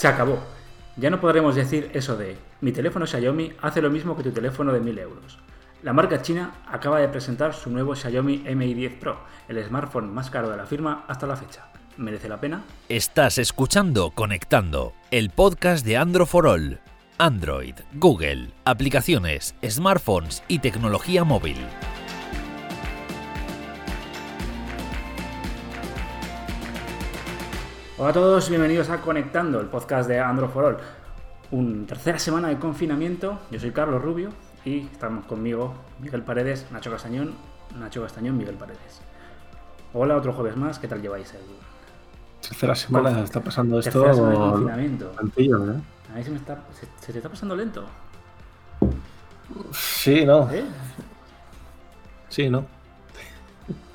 Se acabó. Ya no podremos decir eso de mi teléfono Xiaomi hace lo mismo que tu teléfono de 1000 euros. La marca china acaba de presentar su nuevo Xiaomi Mi 10 Pro, el smartphone más caro de la firma hasta la fecha. ¿Merece la pena? Estás escuchando Conectando, el podcast de Android for All. Android, Google, aplicaciones, smartphones y tecnología móvil. Hola a todos, bienvenidos a Conectando, el podcast de Android for All. Una tercera semana de confinamiento. Yo soy Carlos Rubio y estamos conmigo Miguel Paredes, Nacho Castañón, Nacho Castañón, Miguel Paredes. Hola, otro jueves más. ¿Qué tal lleváis el tercera semana? Está pasando esto. Tercera semana de confinamiento. Sencillo, ¿eh? A mí se me está, se, se te está pasando lento. Sí, no. ¿Eh? Sí, no.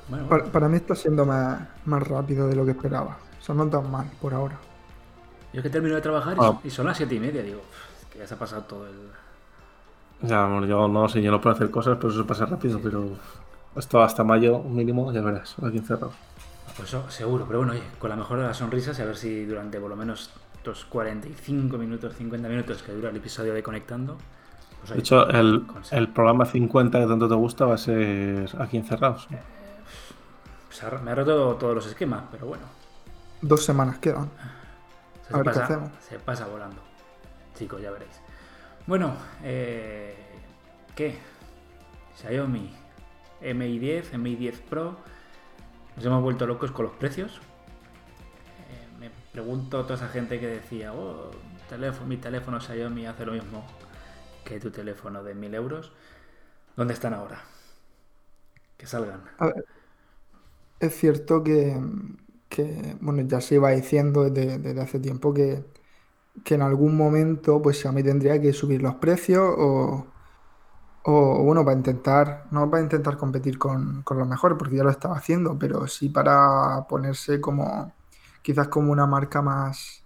Bueno, Para, para mí está siendo más, más rápido de lo que esperaba. O sea, no tan mal por ahora. yo es que termino de trabajar y, Ah. son- y son las siete y media. Digo, "Uf, es que ya se ha pasado todo el. Ya, bueno, yo no sé, yo no puedo hacer cosas, pero eso pasa rápido. Pero esto hasta mayo mínimo, ya verás, aquí encerrado. Pues eso, seguro. Pero bueno, oye, con la mejor de las sonrisas, y a ver si durante por lo menos estos 45 minutos, 50 minutos que dura el episodio de Conectando. pues, De hecho, el, el programa 50 que tanto te gusta va a ser aquí encerrados. ha- me ha roto todos los esquemas, pero bueno. Dos semanas quedan. Se, A ver qué pasa, hacemos. se pasa volando. Chicos, ya veréis. Bueno, eh, ¿qué? Xiaomi Mi 10, Mi 10 Pro. Nos hemos vuelto locos con los precios. Eh, me pregunto a toda esa gente que decía, oh, teléfono, mi teléfono Xiaomi hace lo mismo que tu teléfono de 1000 euros. ¿Dónde están ahora? Que salgan. A ver, es cierto que, que, bueno, ya se iba diciendo desde, desde hace tiempo que, que en algún momento pues Xiaomi tendría que subir los precios o, o, bueno, para intentar, no para intentar competir con, con los mejores, porque ya lo estaba haciendo, pero sí para ponerse como, quizás como una marca más,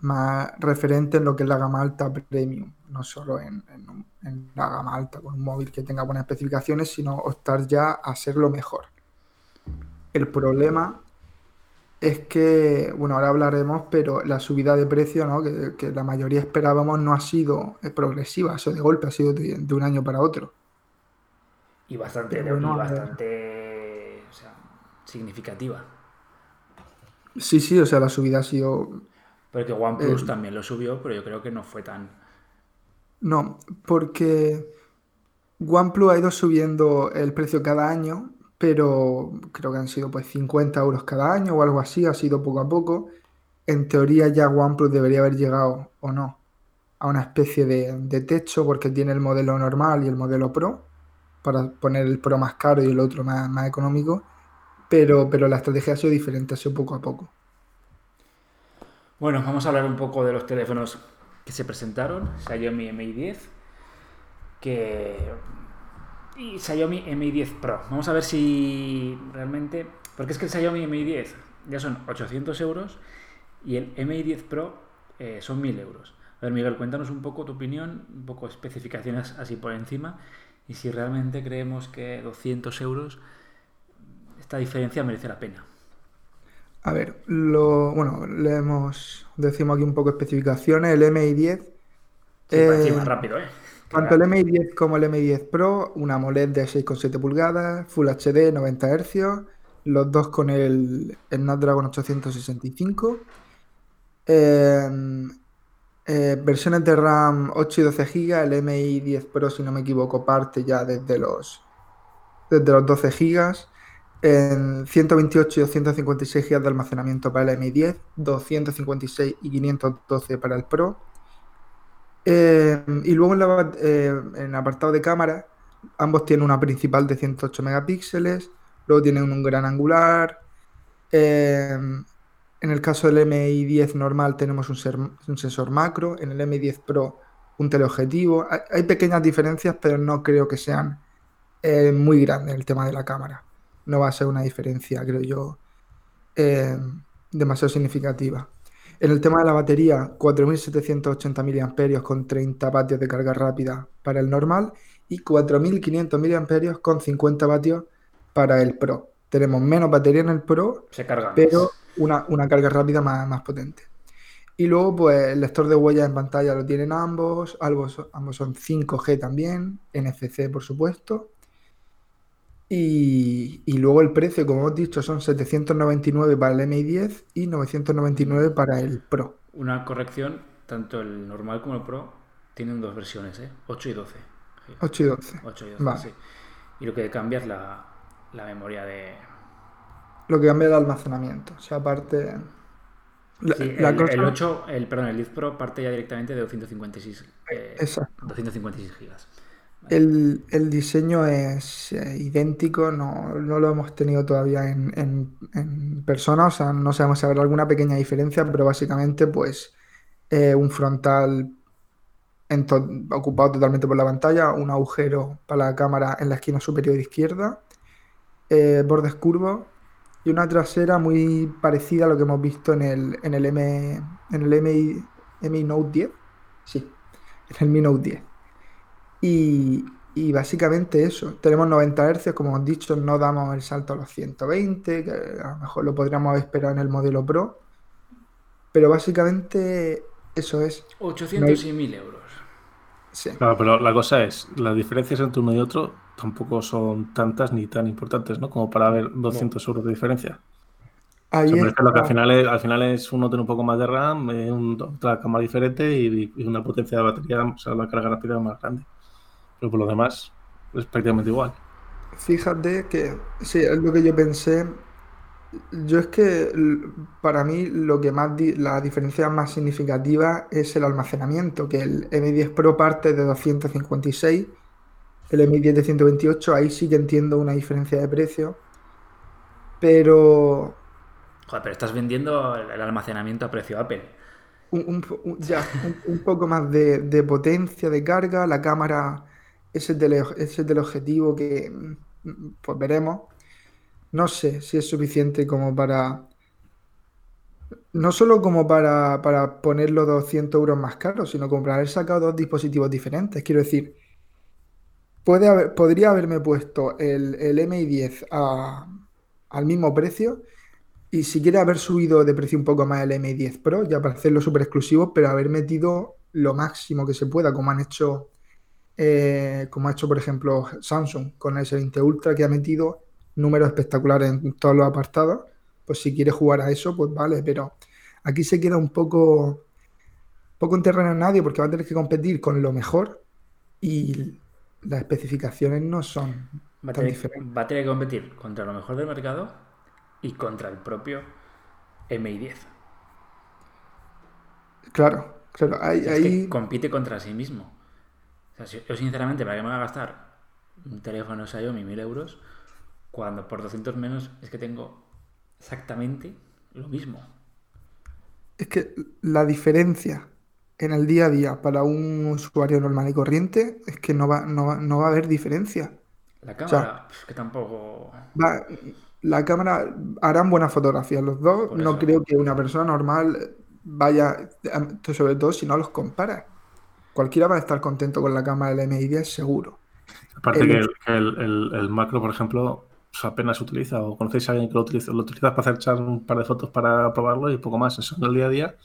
más referente en lo que es la gama alta premium, no solo en, en en la gama alta con un móvil que tenga buenas especificaciones, sino optar ya a ser lo mejor. El problema es que, bueno, ahora hablaremos, pero la subida de precio, ¿no? que, que la mayoría esperábamos, no ha sido progresiva, eso de golpe, ha sido de, de un año para otro. Y bastante, Pero bueno, y bastante o sea, significativa. Sí, sí, o sea, la subida ha sido Porque OnePlus Eh, también lo subió, pero yo creo que no fue tan. No, porque OnePlus ha ido subiendo el precio cada año, pero creo que han sido pues 50 euros cada año o algo así, ha sido poco a poco. En teoría ya OnePlus debería haber llegado, o no, a una especie de, techo porque tiene el modelo normal y el modelo Pro, para poner el Pro más caro y el otro más, más económico, pero, pero la estrategia ha sido diferente, ha sido poco a poco. Bueno, vamos a hablar un poco de los teléfonos que se presentaron. Xiaomi Mi 10 que... y Xiaomi Mi 10 Pro. Vamos a ver si realmente... Porque es que el Xiaomi Mi 10 ya son 800 euros y el Mi 10 Pro eh, son 1000 euros. A ver, Miguel, cuéntanos un poco tu opinión, un poco especificaciones así por encima y si realmente creemos que 200 euros esta diferencia merece la pena. A ver, lo, bueno, leemos, decimos aquí un poco especificaciones, el MI10. Sí, eh, rápido, ¿eh? Tanto el MI10 como el MI10 Pro, una AMOLED de 6,7 pulgadas, Full HD 90 Hz, los dos con el Snapdragon 865. Eh, eh, versiones de RAM 8 y 12 GB, el MI10 Pro, si no me equivoco, parte ya desde los, desde los 12 GB. En 128 y 256 GB de almacenamiento para el MI10, 256 y 512 para el Pro. Eh, y luego en, la bat- eh, el apartado de cámara, ambos tienen una principal de 108 megapíxeles, luego tienen un gran angular. eh, en el caso del MI10 normal tenemos un, sensor macro, en el MI10 Pro un teleobjetivo. Hay, hay pequeñas diferencias, pero no creo que sean eh, muy grandes el tema de la cámara. No va a ser una diferencia, creo yo, eh, demasiado significativa. En el tema de la batería, 4.780 mAh con 30 vatios de carga rápida para el normal y 4.500 mAh con 50 vatios para el Pro. Tenemos menos batería en el Pro, Se carga pero una, una carga rápida más, más potente. Y luego, pues el lector de huellas en pantalla lo tienen ambos, ambos, ambos son 5G también, NFC por supuesto. Y, y luego el precio, como hemos dicho, son 799 para el MI 10 y 999 para el Pro. Una corrección, tanto el normal como el Pro tienen dos versiones, ¿eh? 8 y 12. 8 y 12. 8 y 12, Vale. sí. Y lo que cambia es la, la memoria de... Lo que cambia es el almacenamiento. O sea, aparte. La, Sí, la el, cosa- el 8, el, perdón, el 10 Pro parte ya directamente de 256, eh, Exacto. 256 gigas. El, diseño es eh, idéntico, no, lo hemos tenido todavía en, en- persona, o sea, no sabemos si habrá alguna pequeña diferencia, pero básicamente, pues, eh, un frontal ocupado totalmente por la pantalla, un agujero para la cámara en la esquina superior izquierda, eh, bordes curvos y una trasera muy parecida a lo que hemos visto en el, en el M, en el MI, MI Note 10. Sí, en el Mi Note 10. Y, y básicamente eso. Tenemos 90 Hz, como hemos dicho, no damos el salto a los 120, que a lo mejor lo podríamos haber esperado en el modelo Pro. Pero básicamente eso es. 800 y 1000 euros. Sí. Claro, pero la cosa es, las diferencias entre uno y otro tampoco son tantas ni tan importantes, ¿no? Como para ver 200 euros de diferencia. Ahí O sea, me refiero a que al final es, al final es uno tiene un poco más de RAM, eh, un- otra cámara diferente y, y una potencia de batería, o sea, la carga rápida más grande. Pero por lo demás es prácticamente igual. Fíjate que, sí, es lo que yo pensé. Yo es que para mí lo que más di- la diferencia más significativa es el almacenamiento, que el M10 Pro parte de 256, el M10 de 128, ahí sí que entiendo una diferencia de precio, pero Joder, pero estás vendiendo el almacenamiento a precio Apple. un, un un- ya, un, un poco más de, de potencia de carga, la cámara, ese es del objetivo que mm, pues veremos. No sé si es suficiente como para, no solo como para, para ponerlo 200 euros más caro, sino como para haber sacado dos dispositivos diferentes. Quiero decir, puede haber, podría haberme puesto el, el MI10 a- al mismo precio y si quiere haber subido de precio un poco más el M10 Pro, ya para hacerlo súper exclusivo, pero haber metido lo máximo que se pueda, como han hecho, eh, como ha hecho, por ejemplo, Samsung con el S20 Ultra, que ha metido números espectaculares en todos los apartados. Pues si quiere jugar a eso, pues vale, pero aquí se queda un poco, poco en terreno de nadie, porque va a tener que competir con lo mejor y las especificaciones no son Va tan tener, diferentes. va a tener que competir contra lo mejor del mercado y contra el propio MI10. Claro, claro, Es que compite contra sí mismo. O sea, si- yo sinceramente, ¿para qué me voy a gastar un teléfono Xiaomi 1000 euros cuando por 200 menos es que tengo exactamente lo mismo? Es que la diferencia en el día a día para un usuario normal y corriente es que no va, no va, no va a haber diferencia. La cámara, pf, que tampoco... Va- la cámara harán buenas fotografías los dos. Por No eso. creo que una persona normal vaya, sobre todo si no los compara. Cualquiera va a estar contento con la cámara del MI10 seguro. Aparte El- que, el, que el- el- el macro, por ejemplo, pues apenas se utiliza. O conocéis a alguien que lo utiliza, lo utilizas para hacer echar un par de fotos para probarlo y poco más. Eso en el día a día.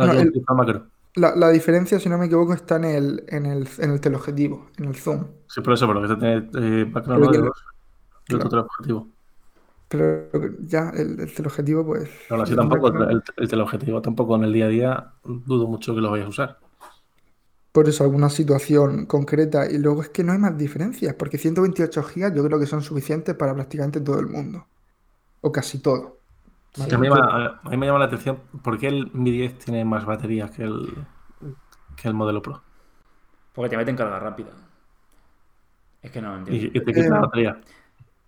No, utiliza macro. La, la diferencia, si no me equivoco, está en el, en el, en el teleobjetivo, en el zoom. Sí, por eso, porque este tiene eh, macro Pero no que de lo- dos y otro teleobjetivo. Pero ya el, el teleobjetivo, pues. Pero aún así tampoco, el, el teleobjetivo tampoco en el día a día dudo mucho que lo vayas a usar. Por eso alguna situación concreta y luego es que no hay más diferencias, porque 128 gigas yo creo que son suficientes para prácticamente todo el mundo, o casi todo. Sí. A mí, me llama, a mí me llama la atención por qué el Mi 10 tiene más batería que el, que el modelo Pro. Porque te meten carga rápida. Es que no Y, entiendo. y te quita Eh, la batería.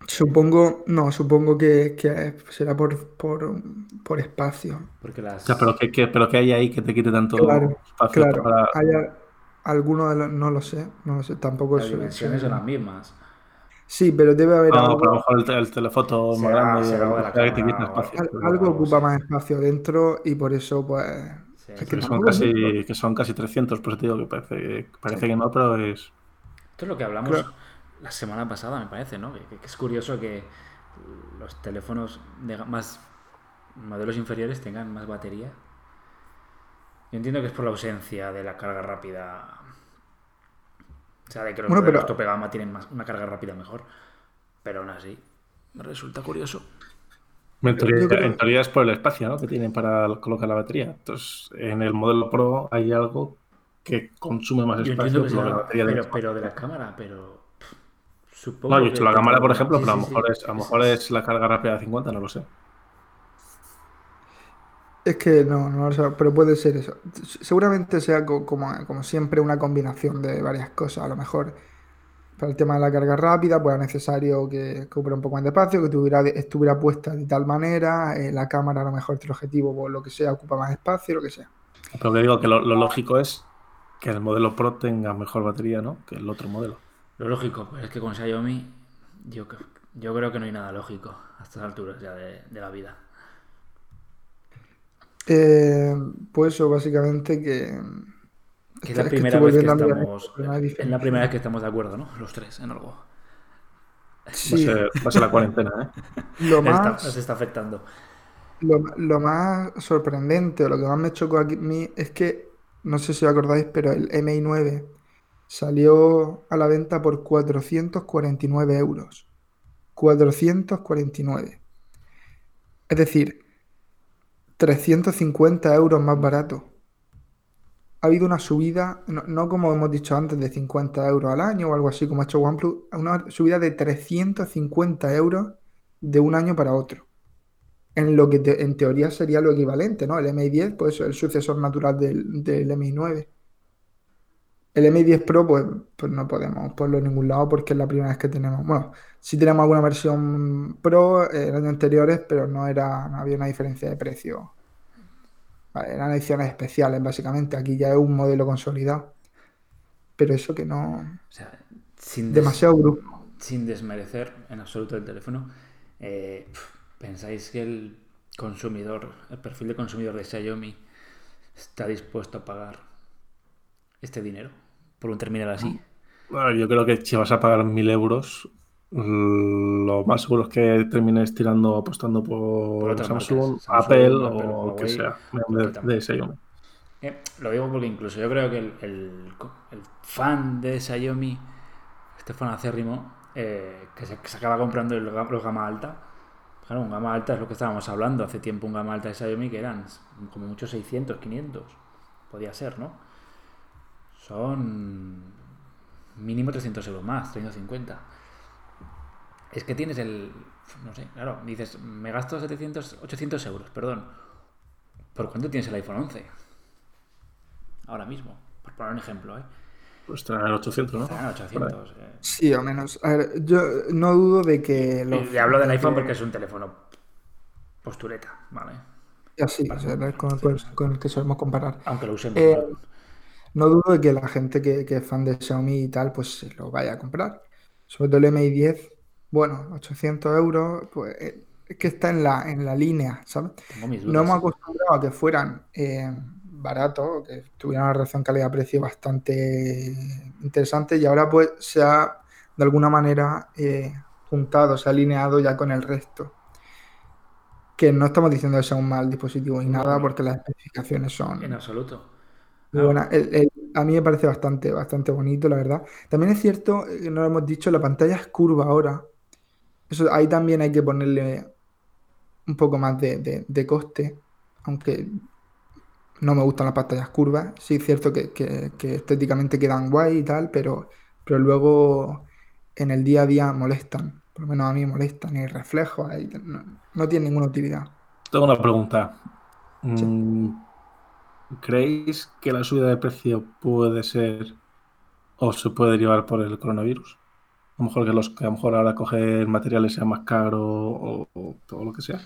Supongo, no, supongo que, que será por, por, por espacio. Porque las... Pero ¿qué, qué- pero ¿qué hay ahí que te quite tanto Claro, espacio Claro, para... alguno de los, no lo sé, no lo sé, tampoco las sé- dimensiones son las mismas. Sí, pero debe haber No, algo, pero a lo mejor el, el telefoto más grande algo ocupa más espacio dentro y por eso pues Sí, es que son casi, que son casi 300, por eso te digo que parece, parece que no, pero es... Esto es lo que hablamos Claro. la semana pasada, me parece, ¿no? Que, que es curioso que los teléfonos de más modelos inferiores tengan más batería Yo entiendo que es por la ausencia de la carga rápida. O sea, de que los Bueno, modelos pero- tope gama tienen más, una carga rápida mejor. Pero aún así, me resulta curioso. En teoría, Yo creo- en teoría es por el espacio ¿no? que tienen para colocar la batería. Entonces, en el modelo Pro hay algo que consume más Yo espacio que que la sea, batería de pero, pero de la cámara, pero. Supongo No, yo he dicho la cámara, por ejemplo, Sí, pero a lo sí, sí. mejor, es, a lo mejor es la carga rápida de 50, no lo sé. Es que no, no lo sé, pero puede ser eso. Seguramente sea co- como, como siempre una combinación de varias cosas. A lo mejor para el tema de la carga rápida, pues era necesario que, que un poco más de espacio, que tuviera, estuviera puesta de tal manera, eh, la cámara a lo mejor el objetivo, por lo que sea, ocupa más espacio, lo que sea. Pero que digo que lo, lo lógico es que el modelo Pro tenga mejor batería ¿no? que el otro modelo. Lo lógico, pues es que con Xiaomi yo, yo creo que no hay nada lógico a estas alturas ya de, de la vida. Eh, pues eso, básicamente que... Que es la que primera vez que estamos. Es la primera vez que estamos de acuerdo, ¿no? Los tres en algo. Va, a Sí, ser, va a ser la cuarentena, ¿eh? lo más... nos está afectando. Lo, lo más sorprendente o lo que más me chocó aquí a mí es que, no sé si os acordáis, pero el MI 9 salió a la venta por 449 euros. 449. Es decir, 350 euros más barato. Ha habido una subida, no, como hemos dicho antes, de 50 euros al año o algo así como ha hecho OnePlus, una subida de 350 euros de un año para otro en lo que en teoría sería lo equivalente, ¿no? El MI10, pues el sucesor natural del, del MI9. El MI10 Pro, pues, pues no podemos ponerlo en ningún lado porque es la primera vez que tenemos. Bueno, sí tenemos alguna versión Pro eh, en años anteriores, pero no era, no había una diferencia de precio. Vale, eran ediciones especiales, básicamente. Aquí ya es un modelo consolidado. Pero eso que no. O sea, sin, Demasiado grupo. sin desmerecer en absoluto el teléfono, eh, ¿pensáis que el consumidor, el perfil de consumidor de Xiaomi está dispuesto a pagar este dinero por un terminal así? Bueno, yo creo que si vas a pagar mil euros, lo más seguro es que termines tirando, apostando por, Por Samsung, Samsung, Apple Apple, o lo que sea, de, también. Xiaomi. Eh, lo digo porque incluso yo creo que el, el- el fan de Xiaomi, este fan acérrimo, eh, que, se, que se acaba comprando el, los gama alta, claro, un gama alta es lo que estábamos hablando hace tiempo, un gama alta de Xiaomi que eran como muchos 600, 500, podía ser, ¿no? Son mínimo 300 euros más, 350. Es que tienes el, no sé, claro, dices, me gasto 700, 800 euros, perdón. ¿Por cuánto tienes el iPhone 11? Ahora mismo, por poner un ejemplo, ¿eh? Pues traer 800, ¿no? Estarán a 800. eh. Sí, o menos. A ver, yo no dudo de que los. Y hablo del de iPhone que- porque es un teléfono postureta, ¿vale? Así, o sea, con, con- con el que solemos comparar. Aunque lo usemos. Eh. No dudo de que la gente que, que es fan de Xiaomi y tal, pues se lo vaya a comprar. Sobre todo el MI10, bueno, 800 euros, pues eh, es que está en la, en la línea, ¿sabes? No hemos acostumbrado a que fueran eh, baratos, que tuvieran una relación calidad-precio bastante interesante y ahora pues se ha de alguna manera eh, juntado, se ha alineado ya con el resto. Que no estamos diciendo que sea un mal dispositivo ni nada, porque las especificaciones son En absoluto. Muy buenas. El- el- a mí me parece bastante, bastante bonito, la verdad. También es cierto, eh, no lo hemos dicho, la pantalla es curva ahora. Eso, ahí también hay que ponerle un poco más de, de- de coste, aunque no me gustan las pantallas curvas. Sí es cierto que, que- que estéticamente quedan guay y tal, pero, pero luego en el día a día molestan. Por lo menos a mí molestan y reflejos ahí, no, no tiene ninguna utilidad. Tengo una pregunta. Sí. Mm, ¿Creéis que la subida de precio puede ser o se puede derivar por el coronavirus? A lo mejor que, los, que a lo mejor ahora coger materiales sea más caro o, todo lo que sea.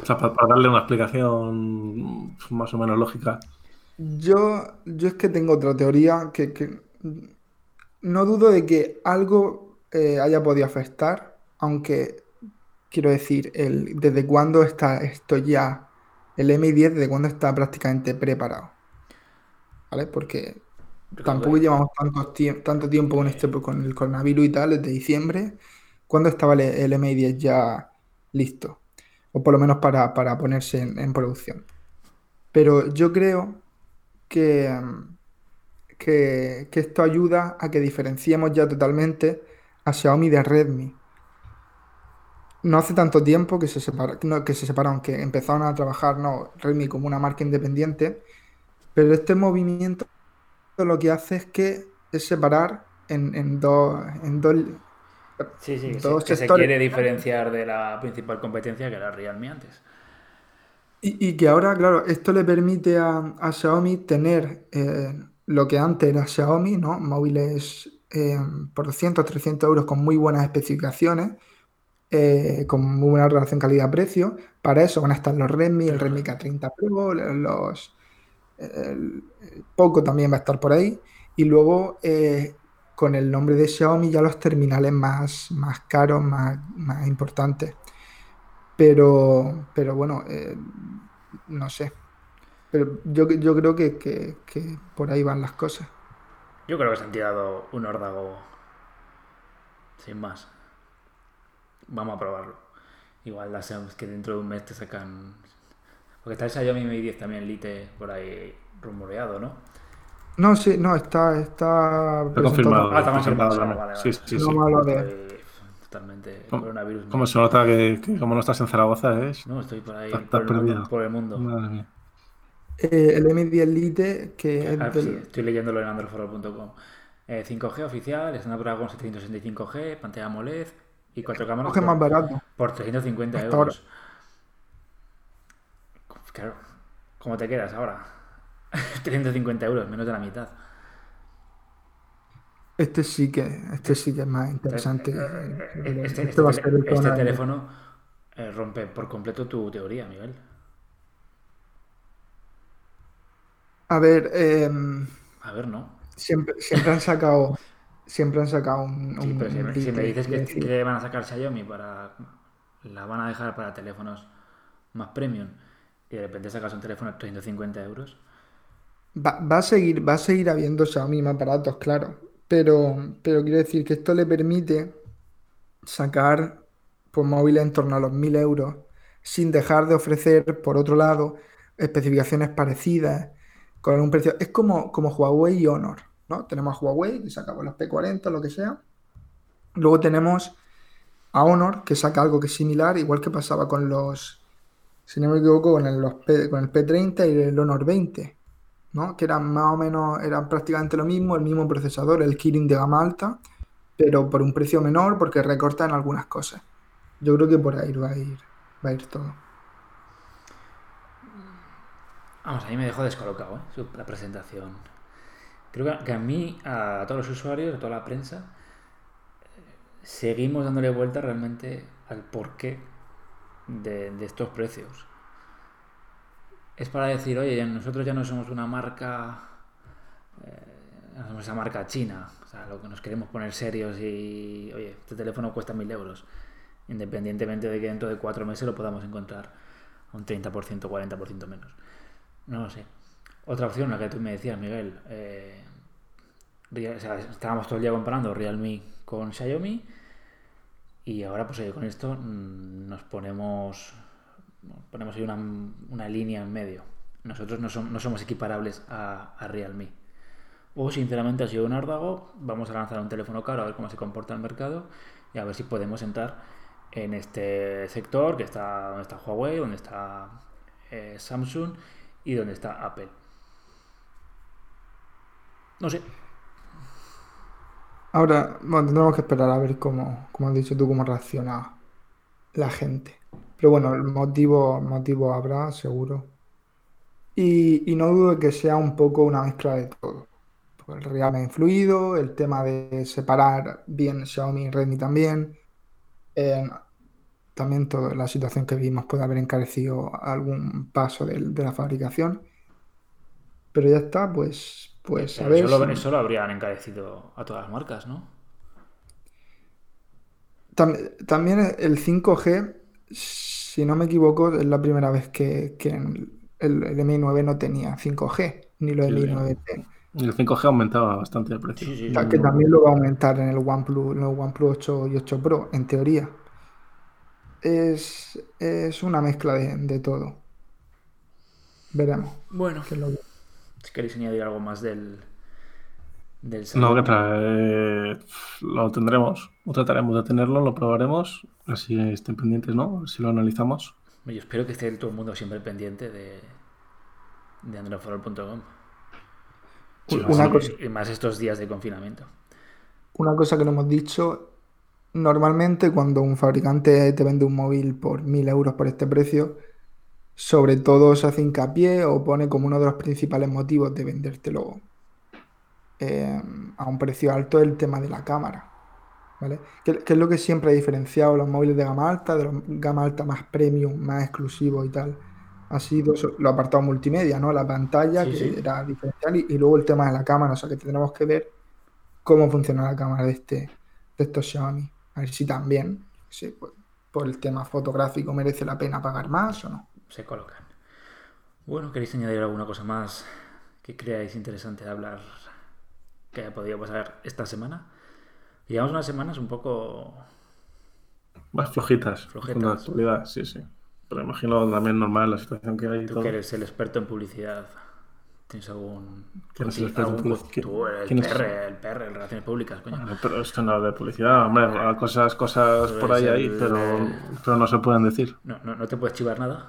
O sea, para, para darle una explicación más o menos lógica. Yo, yo es que tengo otra teoría que, que no dudo de que algo eh, haya podido afectar, aunque quiero decir, el, desde cuándo está esto ya, el M10, desde cuándo está prácticamente preparado, ¿vale? Porque tampoco llevamos tanto, tie- tanto tiempo con este, con el coronavirus y tal, desde diciembre. ¿Cuándo estaba el, el M10 ya listo? O por lo menos para, para ponerse en, en producción. Pero yo creo que, que, que esto ayuda a que diferenciemos ya totalmente a Xiaomi de Redmi. No hace tanto tiempo que se, separa, no, que se separaron, que empezaron a trabajar no, Redmi como una marca independiente, pero este movimiento lo que hace es que es separar en, en dos, en dos, Sí, sí, que, dos se, quiere diferenciar de la principal competencia que era Realme antes. Y, y que ahora, claro, esto le permite a, a Xiaomi tener eh, lo que antes era Xiaomi, ¿no? Móviles eh, por 200, 300 euros con muy buenas especificaciones, eh, con muy buena relación calidad-precio. Para eso van a estar los Redmi, el Redmi K30 Pro, los, el, el Poco también va a estar por ahí. Y luego, eh, con el nombre de Xiaomi, ya los terminales más, más caros, más, más importantes. Pero, pero bueno, eh, no sé. Pero yo, yo creo que, que- que por ahí van las cosas. Yo creo que se han tirado un órdago sin más. Vamos a probarlo. Igual las Xiaomi que dentro de un mes te sacan. Porque está el Xiaomi Mi 10 también Lite por ahí rumoreado, ¿no? No, sí, no, está, está Está confirmado. Ah, está confirmado vale, vale. Sí, sí, No sí. Estoy totalmente ¿Cómo- coronavirus. ¿Cómo se nota que, que como no estás en Zaragoza es? No, estoy por ahí Estás- por, el por el mundo. Madre mía. Eh, el M10 Lite, que es Ah, sí, del- estoy leyéndolo en androforol.com. Eh, 5G oficial, Snapdragon 765G, pantalla AMOLED y cuatro cámaras coge más por, barato. por 350 Hasta euros. Claro, ¿cómo te quedas ahora? 350 euros, menos de la mitad. Este sí que, este sí que es más interesante. Eh, Este, Este este va a tele- ser el este coronavirus. teléfono eh, rompe por completo tu teoría, Miguel. A ver, em, A ver, ¿no? siempre, siempre han sacado, siempre han sacado un, Sí, un- pero si, un me- si me Lite, dices que van a sacar Xiaomi para. La van a dejar para teléfonos más premium y de repente sacas un teléfono de 350 euros. Va, va a seguir, va a seguir habiendo Xiaomi más baratos, claro. Pero, pero quiero decir que esto le permite sacar pues, móviles en torno a los 1000 euros sin dejar de ofrecer, por otro lado, especificaciones parecidas con un precio. Es como, como Huawei y Honor, Tenemos a Huawei que saca pues, los P40, lo que sea. Luego tenemos a Honor que saca algo que es similar, igual que pasaba con los, si no me equivoco, con el, los P- con el P30 y el Honor 20. ¿no? Que eran más o menos, eran prácticamente lo mismo, el mismo procesador, el Kirin de gama alta, pero por un precio menor porque recortan algunas cosas. Yo creo que por ahí va a ir, va a ir todo. Vamos, a mí me dejó descolocado ¿eh? la presentación. Creo que, a mí, a todos los usuarios, a toda la prensa, seguimos dándole vuelta realmente al porqué de, estos precios. Es para decir, oye, nosotros ya no somos una marca, eh, no somos esa marca china, o sea, lo que nos queremos poner serios y, oye, este teléfono cuesta mil euros, independientemente de que dentro de cuatro meses lo podamos encontrar a un 30%, 40% menos. No lo sé. Otra opción, la que tú me decías, Miguel, eh, estábamos todo el día comparando Realme con Xiaomi y ahora pues con esto mm, nos ponemos ponemos ahí una, una línea en medio. Nosotros no, som- no somos equiparables a, Realme. O sinceramente ha sido un órdago, vamos a lanzar un teléfono caro a ver cómo se comporta el mercado y a ver si podemos entrar en este sector que está donde está Huawei, donde está eh, Samsung y donde está Apple. No sé, Ahora, bueno, tendremos que esperar a ver cómo, como has dicho tú, cómo reacciona la gente. Pero bueno, el motivo, motivo habrá, seguro. Y, no dudo que sea un poco una mezcla de todo. Porque el Realme ha influido, el tema de separar bien Xiaomi y Redmi también. Eh, también toda la situación que vimos puede haber encarecido algún paso del- de, la fabricación. Pero ya está, pues, pues a ver eso, lo, si- eso lo habrían encarecido a todas las marcas, ¿no? Tam- También el 5G, si no me equivoco, es la primera vez que, que el, el Mi 9 no tenía 5G, ni lo del Sí, Mi 9T. Y el 5G aumentaba bastante el precio. Sí, sí, O sea, que también lo va a aumentar en el OnePlus, en los OnePlus 8 y 8 Pro, en teoría. Es, es una mezcla de, de todo. Veremos. Bueno, qué es lo que- si queréis añadir algo más del. del No, que trae, lo tendremos, o trataremos de tenerlo, lo probaremos, así estén pendientes, ¿no? Si lo analizamos. Yo espero que esté todo el mundo siempre pendiente de, de androforol.com. Sí, Y más- una cosa- y más estos días de confinamiento. Una cosa que no hemos dicho, normalmente cuando un fabricante te vende un móvil por 1000 euros por este precio, sobre todo se hace hincapié o pone como uno de los principales motivos de vendértelo eh, a un precio alto el tema de la cámara, ¿vale? Que, que es lo que siempre ha diferenciado los móviles de gama alta, de los gama alta más premium, más exclusivos y tal. Ha sido eso, los apartados multimedia, ¿no? La pantalla, Sí, que sí. era diferencial, y, y luego el tema de la cámara, o sea que tendremos que ver cómo funciona la cámara de este de estos Xiaomi. A ver si también, sí, pues, por el tema fotográfico merece la pena pagar más o no. Se colocan. Bueno, ¿queréis añadir alguna cosa más que creáis interesante de hablar que haya podido pasar esta semana? Llevamos unas semanas un poco. Más flojitas, Flojetas. con la actualidad, sí, sí. Pero imagino también normal la situación que hay y Tú todo. que eres el experto en publicidad. ¿Tienes algún. ¿Quién es el experto en publicidad? Tú, el. PR, el PR, en relaciones públicas, coño. Bueno, Pero esto no es de publicidad, hombre, habrá cosas, cosas por ahí, ahí, pero, pero no se pueden decir. No, no, no te puedes chivar nada.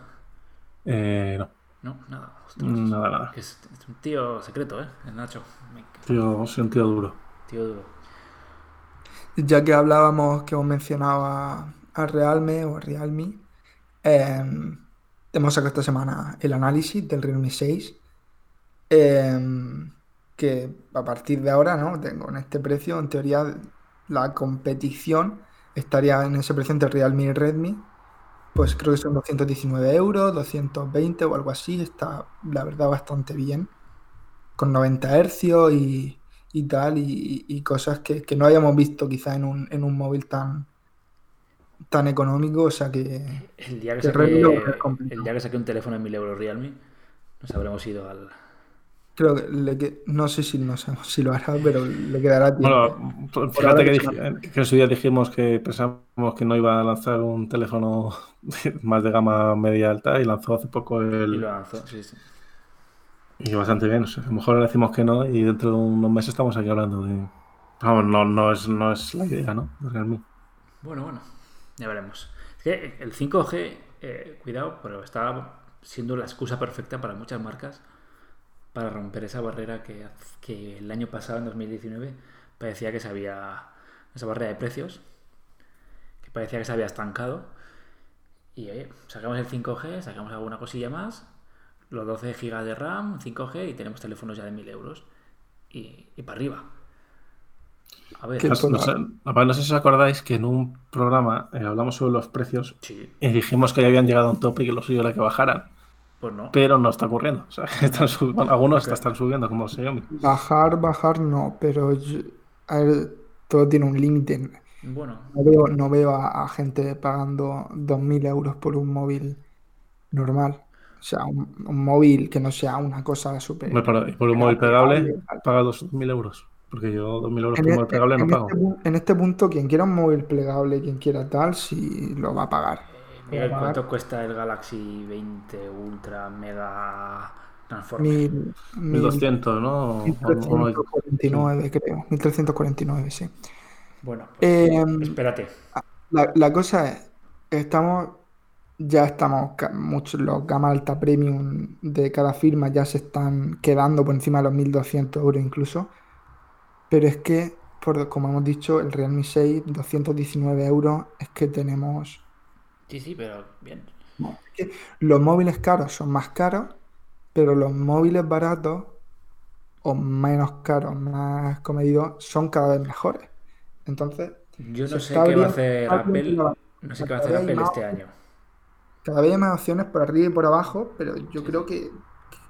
Eh, no, No, nada. Ostras, nada, nada. que es, es un tío secreto, ¿eh? El Nacho. Tío, sentido duro. Tío duro. Ya que hablábamos, que hemos mencionado a, a Realme o a Realme, eh, hemos sacado esta semana el análisis del Realme 6, eh, que a partir de ahora, ¿no? Tengo en este precio, en teoría, la competición estaría en ese precio entre Realme y Redmi, pues creo que son 219 euros, 220 o algo así, está la verdad bastante bien, con 90 hercios y, y tal, y, y cosas que, que no habíamos visto quizá en un, en un móvil tan, tan económico, o sea que El día que Que complicado. el día que saqué un teléfono en 1000 euros Realme, nos habremos ido al. Creo que le que- no sé si, no sé si lo hará, pero le quedará tiempo. Bueno, fíjate que, que dij- que en su día dijimos que pensábamos que no iba a lanzar un teléfono más de gama media alta y lanzó hace poco Y el... lo lanzó, sí, sí. Y bastante bien, o sea, a lo mejor ahora decimos que no y dentro de unos meses estamos aquí hablando de... Vamos, no, no, es, no es la idea, ¿no? De Realme. Bueno, bueno, ya veremos. Es que el 5G, eh, cuidado, pero está siendo la excusa perfecta para muchas marcas para romper esa barrera que, que el año pasado, en 2019, parecía que se había. esa barrera de precios, que parecía que se había estancado. Y oye, sacamos el 5G, sacamos alguna cosilla más, los 12 GB de RAM, 5G y tenemos teléfonos ya de 1000 euros. Y, y para arriba. A ver, ¿Qué No, sé, no sé si os acordáis que en un programa eh, hablamos sobre los precios sí, y dijimos que ya habían llegado a un tope y que lo suyo era que bajaran. Pues no. Pero no está ocurriendo. O sea, que están sub- bueno, algunos están subiendo, como Xiaomi. Bajar, bajar no, pero yo- a ver, todo tiene un límite. Bueno, No veo, no veo a, a gente pagando 2.000 euros por un móvil normal. O sea, un, un móvil que no sea una cosa súper... Por, y por un móvil plegable paga 2.000 euros. Porque yo 2.000 euros En, por un móvil plegable no en pago. este, en este punto, quien quiera un móvil plegable, quien quiera tal, sí lo va a pagar. Eh, Miguel, Voy a ¿cuánto cuesta el Galaxy 20 Ultra Mega Transformer? mil- mil- 1200, ¿no? O- o- o- 1349, creo. 1349, sí. Bueno, pues, Eh, espérate. La, la cosa es, estamos, ya estamos, muchos, los gama alta premium de cada firma ya se están quedando por encima de los 1200 euros incluso, pero es que, por, como hemos dicho, el Realme 6, 219 euros, es que tenemos, Sí, sí, pero bien. no, es que los móviles caros son más caros, pero los móviles baratos o menos caros, más comedidos, son cada vez mejores. Entonces, Yo no sé qué va a hacer Apple. No sé qué va a hacer Apple más- este año. Cada vez hay más opciones por arriba y por abajo, pero yo creo que,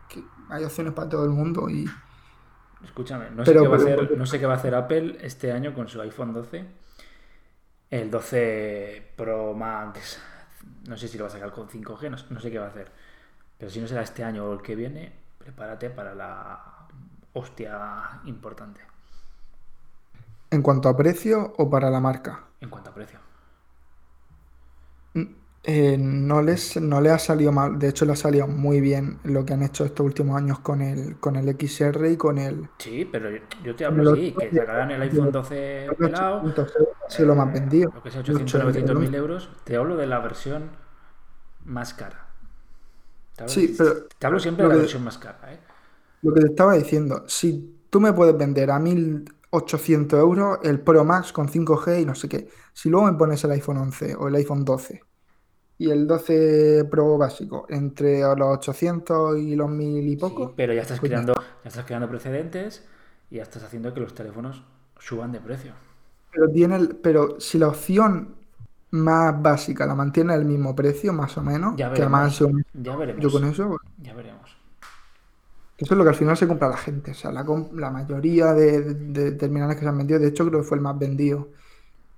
que- que hay opciones para todo el mundo y Escúchame, no sé, Pero- qué va a pero- hacer, no sé qué va a hacer Apple este año con su iPhone 12. El 12 Pro Max. No sé si lo va a sacar con 5G, no, no sé qué va a hacer. Pero si no será este año o el que viene, prepárate para la hostia importante en cuanto a precio o para la marca. en cuanto a precio. Eh, no, les, no le ha salido mal, de hecho le ha salido muy bien lo que han hecho estos últimos años con el, con el XR y con el... Sí, pero yo- te hablo así, que sacarán el iPhone 12 pelado, ha sido lo más vendido. lo que sea 800, 900 mil euros. Te hablo de la versión más cara. Te hablo, Sí, pero te hablo siempre de la que- versión más cara, ¿eh? Lo que te estaba diciendo, si tú me puedes vender a 1800 euros el Pro Max con 5G y no sé qué, si luego me pones el iPhone 11 o el iPhone 12 y el 12 Pro básico entre los 800 y los 1000 y Sí, poco, pero ya estás pues creando, ya estás creando precedentes y ya estás haciendo que los teléfonos suban de precio. pero, tiene el- pero si la opción más básica la mantiene al mismo precio, más o menos, Ya que además un- Ya veremos. yo con eso, pues, Ya veremos. Eso es lo que al final se compra la gente. O sea, la, la mayoría de, de- de terminales que se han vendido, de hecho, creo que fue el más vendido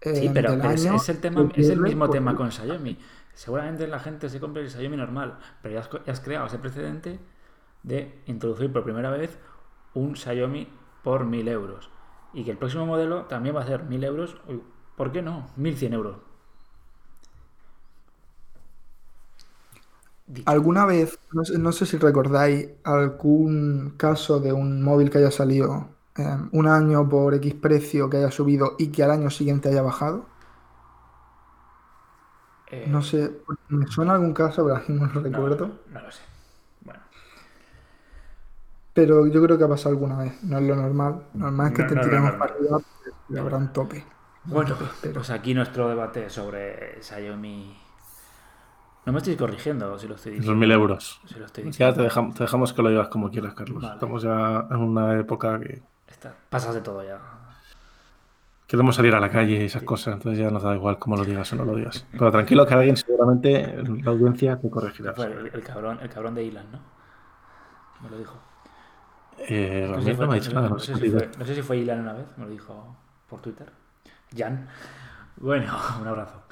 eh, Sí, pero, del pero es, año. es el tema, es el mismo pues, tema con Xiaomi. Seguramente la gente se compre el Xiaomi normal, pero ya has, creado ese precedente de introducir por primera vez un Xiaomi por 1000 euros. Y que el próximo modelo también va a ser 1000 euros. ¿Por qué no? 1100 euros. ¿Alguna vez, no sé, no sé si recordáis algún caso de un móvil que haya salido eh, un año por X precio que haya subido y que al año siguiente haya bajado? Eh, No sé, me suena algún caso, pero no no, recuerdo. no lo sé. Bueno, Pero yo creo que ha pasado alguna vez. No es lo normal. Normal es que No, te no lo normal. para arriba y habrá un tope. Bueno, Un tope, pero- pues aquí nuestro debate sobre Xiaomi. No me estoy corrigiendo si lo estoy diciendo. mil euros. Si lo estoy Ya diciendo. te dejamos, te dejamos que lo llevas como quieras, Carlos. Vale. Estamos ya en una época que Está- pasas de todo ya. Queremos salir a la calle y esas cosas, entonces ya nos da igual cómo lo digas o no lo digas. Pero tranquilo que alguien seguramente en la audiencia te corregirá. El, el cabrón, el cabrón de Ilan, ¿no? Me lo dijo. Eh, sé, fue, sé si- fue- no sé si fue Ilan una vez, me lo dijo por Twitter. Jan. Bueno, un abrazo.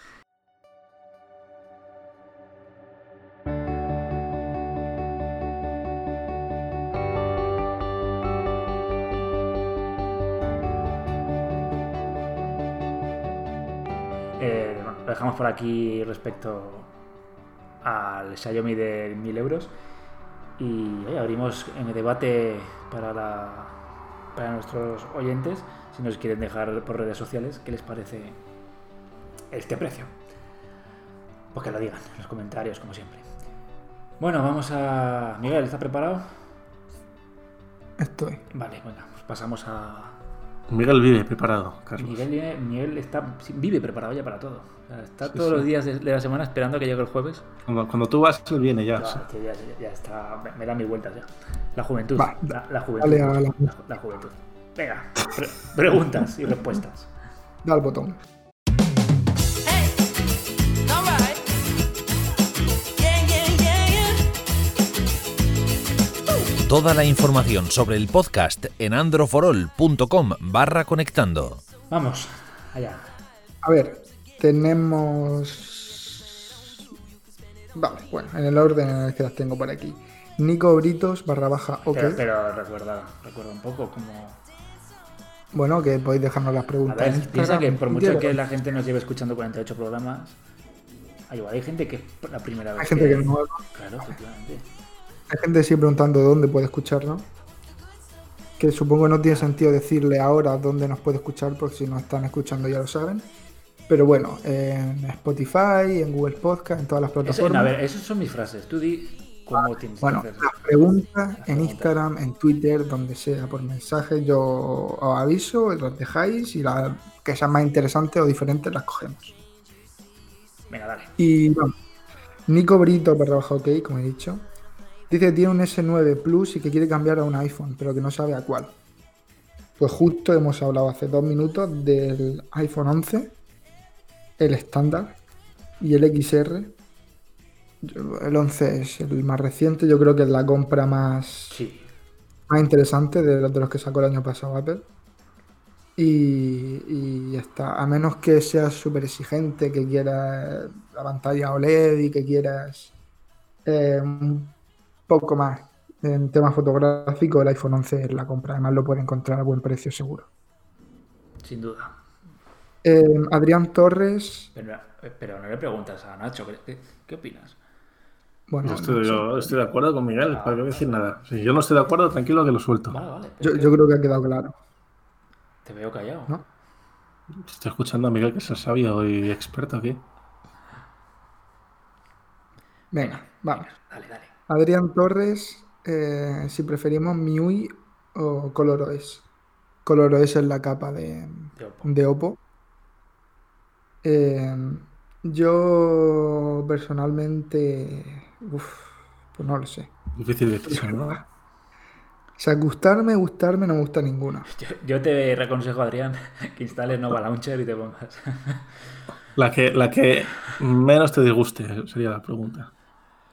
Bueno, por aquí respecto al Xiaomi de 1000 euros. Y oye, abrimos en el debate para, la, para nuestros oyentes, si nos quieren dejar por redes sociales, qué les parece este precio. Pues que lo digan en los comentarios, como siempre. Bueno, vamos a... Miguel, ¿está preparado? Estoy. Vale, venga, pues pasamos a... Miguel vive preparado, Carlos. Miguel, Miguel está, vive preparado ya para todo. Está Sí, todos sí. los días de, de la semana esperando que llegue el jueves. Cuando, cuando tú vas, él viene ya. Ya, sí. que ya, ya- ya está, me, me da mis vueltas ya. La juventud. Va, la, la juventud. dale la- juventud. Venga, pre- preguntas y respuestas. Da el botón. Toda la información sobre el podcast en androforol.com barra conectando. Vamos, allá. A ver, tenemos. Vale, bueno, en el orden en el que las tengo por aquí. Nico Britos barra baja ok. Pero, pero recuerda, recuerda un poco como... Bueno, que podéis dejarnos las A preguntas. ver, en piensa que por mucho que la gente nos lleve escuchando 48 programas, hay, igual hay gente que es la primera vez Hay gente que no. Claro, efectivamente. Hay gente sigue preguntando dónde puede escucharnos. Que supongo no tiene sentido decirle ahora dónde nos puede escuchar, porque si nos están escuchando ya lo saben. Pero bueno, en Spotify, en Google Podcast, en todas las Eso, plataformas. a ver, esas son mis frases. Tú di cómo tienes Bueno, que hacer. las preguntas en preguntas. Instagram, en Twitter, donde sea, por mensaje, yo os aviso, las dejáis y las que sean más interesantes o diferentes las cogemos. Venga, dale. Y bueno, Nico Brito barra baja ok, como he dicho, dice que tiene un S9 Plus y que quiere cambiar a un iPhone, pero que no sabe a cuál. Pues justo hemos hablado hace dos minutos del iPhone 11, el estándar y el XR. El 11 es el más reciente, yo creo que es la compra más, Sí. más interesante de los, de los que sacó el año pasado Apple. Y, y ya está. A menos que seas súper exigente, que quieras la pantalla OLED y que quieras eh, un poco más en tema fotográfico, el iPhone 11 es la compra. Además lo puedes encontrar a buen precio seguro. Sin duda. Eh, Adrián Torres. Pero, pero no le preguntas a Nacho, ¿qué, qué, qué opinas? Bueno, Yo estoy, yo de acuerdo con Miguel, ¿para qué voy a decir nada? Si yo no estoy de acuerdo, tranquilo que lo suelto. Vale, vale. pero yo, es que yo creo que ha quedado claro. Te veo callado. ¿No? Estoy escuchando a Miguel, que es el sabio y experto aquí. Venga, vamos. Dale, dale. Adrián Torres, eh, si preferimos MIUI o ColorOS. ColorOS es la capa de, De Oppo. de Oppo. Eh, yo personalmente, uf, pues no lo sé. Difícil decisión, ¿no? O sea, gustarme, gustarme, no me gusta ninguna. Yo, yo te reconsejo, Adrián, que instales Nova Launcher y te pongas. La que, la que menos te disguste sería la pregunta.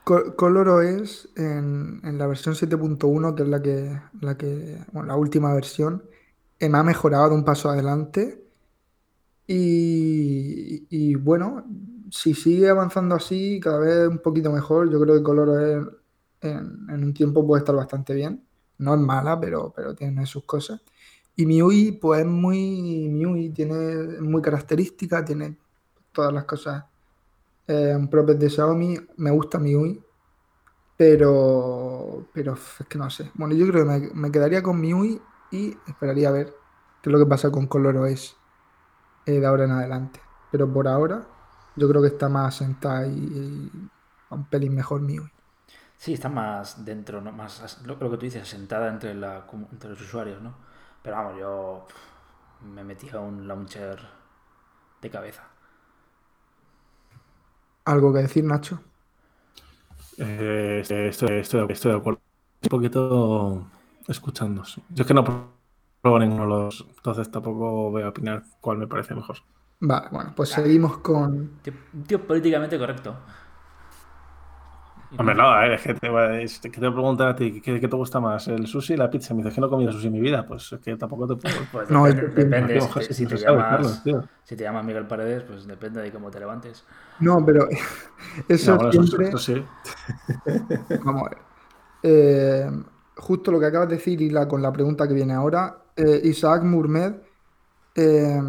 Co- ColorOS en, en la versión 7.1, que es la que, la última versión, eh, me ha mejorado un paso adelante. Y, bueno, si sigue avanzando así, cada vez un poquito mejor, yo creo que ColorOS en, en un tiempo puede estar bastante bien. No es mala, pero, pero tiene sus cosas. Y MIUI, pues es muy MIUI, tiene es muy característica, tiene todas las cosas eh, propias de Xiaomi. Me gusta MIUI, pero, pero es que no sé. Bueno, yo creo que me, quedaría con MIUI y esperaría a ver qué es lo que pasa con ColorOS eh, de ahora en adelante. Pero por ahora, yo creo que está más asentada y, y un pelín mejor MIUI. Sí, está más dentro, ¿no? Más lo, que tú dices, sentada entre, la, entre los usuarios, ¿no? Pero vamos, yo me metí a un launcher de cabeza. ¿Algo que decir, Nacho? Eh, estoy, estoy, estoy de acuerdo. Un poquito escuchando. Yo es que no pruebo ninguno de los, entonces tampoco voy a opinar cuál me parece mejor. Vale, bueno, pues seguimos con... Tío, un tío políticamente correcto. Hombre, no- es que te, es que te preguntan a ti, ¿qué, qué te gusta más? ¿El sushi y la pizza? Me dices que no he comido sushi en mi vida. Pues es que tampoco te puedo. Pues No, depende, depende. Si, José, te- si no te sabes, llamas, Carlos, tío. si te llamas Miguel Paredes, pues depende de cómo te levantes. No, pero eso No, bueno, eso- siempre... eso sí. Vamos a ver. Eh, justo lo que acabas de decir y la, con la pregunta que viene ahora, eh, Isaac Murmed eh,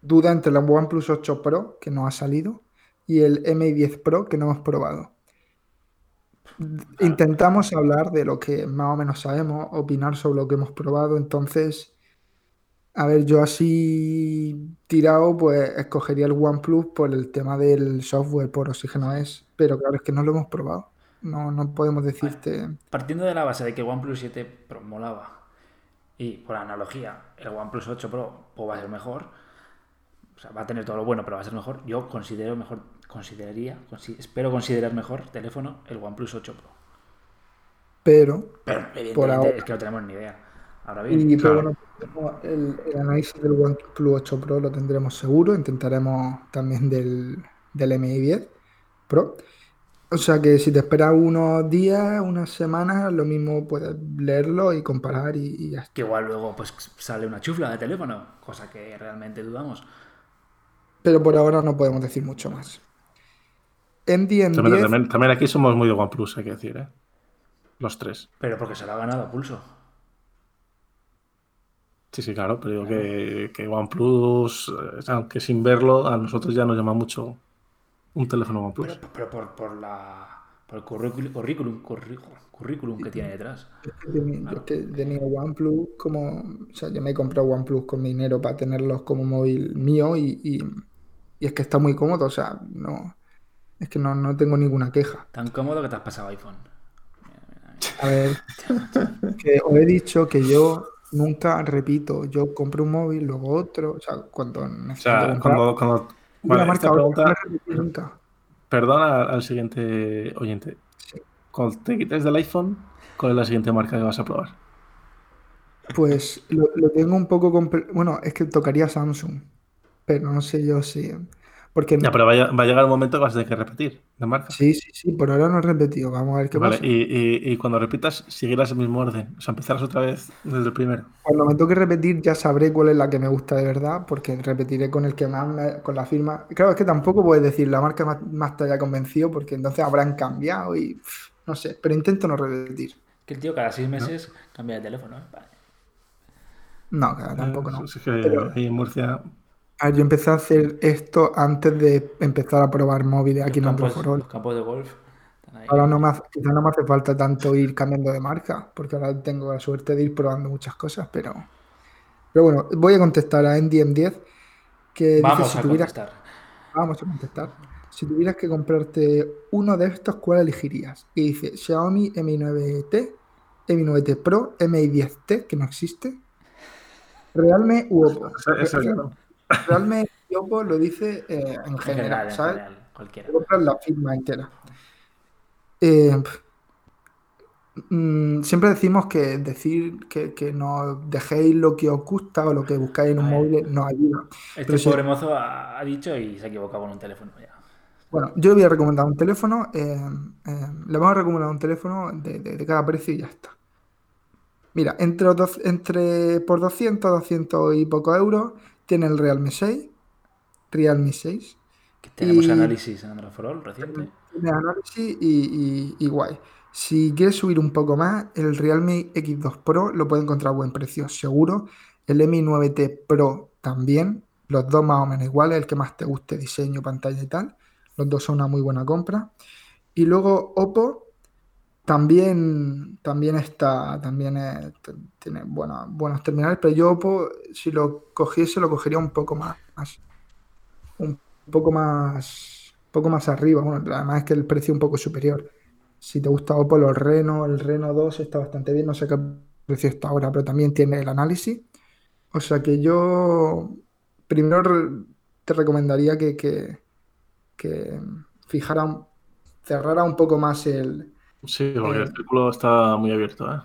duda entre la OnePlus 8 Pro, que no ha salido, y el Mi10 Pro, que no hemos probado. Intentamos hablar de lo que más o menos sabemos, opinar sobre lo que hemos probado, entonces, a ver, yo así tirado, pues escogería el OnePlus por el tema del software, por Oxígeno S, pero claro, es que no lo hemos probado. No, no podemos decirte. Partiendo de la base de que OnePlus 7 Pro molaba y por analogía el OnePlus 8 Pro pues, va a ser mejor, o sea, va a tener todo lo bueno, pero va a ser mejor, yo considero mejor, consideraría, consi- espero considerar mejor teléfono el OnePlus 8 Pro. Pero, Pero Por evidentemente ahora. es que no tenemos ni idea. Ahora bien, y, pero bueno, el, el análisis del OnePlus 8 Pro lo tendremos seguro. Intentaremos también del, del MI 10 Pro. O sea que si te esperas unos días, unas semanas, lo mismo puedes leerlo y comparar y, y ya está. que igual luego pues sale una chufla de teléfono, cosa que realmente dudamos. Pero por ahora no podemos decir mucho más. MD También, 10, también- también aquí somos muy de OnePlus, hay que decir, ¿eh? Los tres. Pero porque se lo ha ganado a pulso. Sí, sí, claro, pero digo que, que OnePlus, eh, aunque sin verlo, a nosotros ya nos llama mucho un teléfono OnePlus. Pero, pero por, por la, por el currículum, currículum, que tiene detrás. de mi- yo te- tenía OnePlus como, o sea, yo me he comprado OnePlus con mi dinero para tenerlos como móvil mío y, y- y es que está muy cómodo, o sea, no, es que no, no tengo ninguna queja. Tan cómodo que te has pasado iPhone. A ver, que os he dicho que yo nunca repito, yo compro un móvil, luego otro, o sea, cuando O sea, cuando una vale, marca pregunta, no nunca. perdona al siguiente oyente. Sí. Cuando te quites del iPhone, ¿cuál es la siguiente marca que vas a probar? Pues lo, lo tengo un poco bueno, es que tocaría Samsung, pero no sé yo si, porque Ya, pero va a, va a llegar un momento que vas a tener que repetir de marca. sí, sí, sí, por ahora no he repetido, vamos a ver qué Vale, pasa. y, y- y cuando repitas, seguirás el mismo orden. O sea, empezarás otra vez desde el primero. Cuando me toque repetir ya sabré cuál es la que me gusta de verdad, porque repetiré con el que más me- con la firma. Claro, es que tampoco puedes decir la marca más, más te haya convencido, porque entonces habrán cambiado y pff, no sé, pero intento no repetir. Que el tío cada seis meses cambia de teléfono. ¿eh? Vale. No, claro, tampoco no. Eh, Es que Pero- ahí en Murcia. A ver, yo empecé a hacer esto antes de empezar a probar móviles aquí en los, campos, for All. los campos de golf. Ahora no me hace, quizá no me hace falta tanto ir cambiando de marca, porque ahora tengo la suerte de ir probando muchas cosas, pero, pero bueno, voy a contestar a NDM10 que dice Vamos si a tuvieras, contestar. vamos a contestar, si tuvieras que comprarte uno de estos, ¿cuál elegirías? Y dice Xiaomi Mi 9T, Mi 9T Pro, Mi 10T, que no existe, Realme u Oppo. Ese ya no. Realme y Oppo lo dice eh, en En general, en ¿sabes? general, cualquiera. Compras la firma entera. Eh, mm, siempre decimos que decir que, que no dejéis lo que os gusta o lo que buscáis en un móvil no ayuda. Este Pero sí. pobre mozo ha, dicho y se ha equivocado con un teléfono ya. Bueno, yo voy a recomendar un teléfono. eh, le vamos a recomendar un teléfono de, de- de cada precio y ya está. Mira, entre, entre por 200, 200 y pocos euros tiene el Realme 6, Realme 6. Que tenemos Y- análisis en Android for All reciente. Tiene análisis y, y- y guay. Si quieres subir un poco más, el Realme X2 Pro lo puede encontrar a buen precio, seguro. El Mi 9T Pro también. Los dos más o menos iguales, el que más te guste, diseño, pantalla y tal. Los dos son una muy buena compra. Y luego Oppo también, también está, también t- tiene buena- buenos terminales, pero yo si lo cogiese, lo cogería un poco más, un poco más, un poco más arriba. Bueno, además es que el precio es un poco superior. Si te gusta Oppo, los Reno, el Reno 2 está bastante bien, no sé qué precio está ahora, pero también tiene el análisis. O sea que yo primero te recomendaría que, que, que fijara, cerrara un poco más el, Sí, porque Eh, el círculo está muy abierto, ¿eh?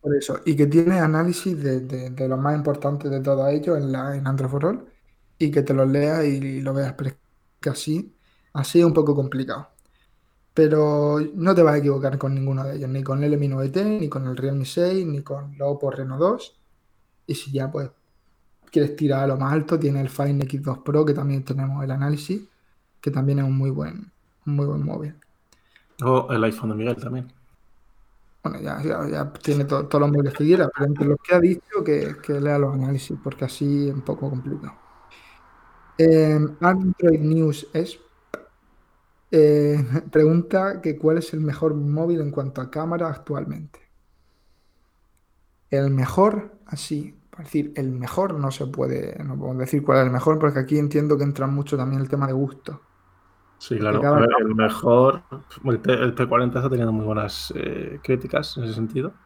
por eso, y que tiene análisis de, de- de los más importantes de todos ellos en, la, en Android for All, y que te los leas y, lo veas, pero es que así, así es un poco complicado. Pero no te vas a equivocar con ninguno de ellos, ni con el Mi 9T, ni con el Realme 6, ni con el Oppo Reno 2. Y si ya pues quieres tirar a lo más alto, tiene el Fine X2 Pro, que también tenemos el análisis, que también es un muy buen, un muy buen móvil. O el iPhone de Miguel también. Bueno, ya, ya- ya tiene to- todos los móviles que quiera, pero entre los que ha dicho que, que lea los análisis, porque así es un poco complicado. Eh, Android News es eh, pregunta que cuál es el mejor móvil en cuanto a cámara actualmente. El mejor, así, para decir el mejor no se puede, no podemos decir cuál es el mejor, porque aquí entiendo que entra mucho también el tema de gusto. Sí, claro. cada A ver, el mejor. El, P- el P40 está teniendo muy buenas eh, críticas en ese sentido.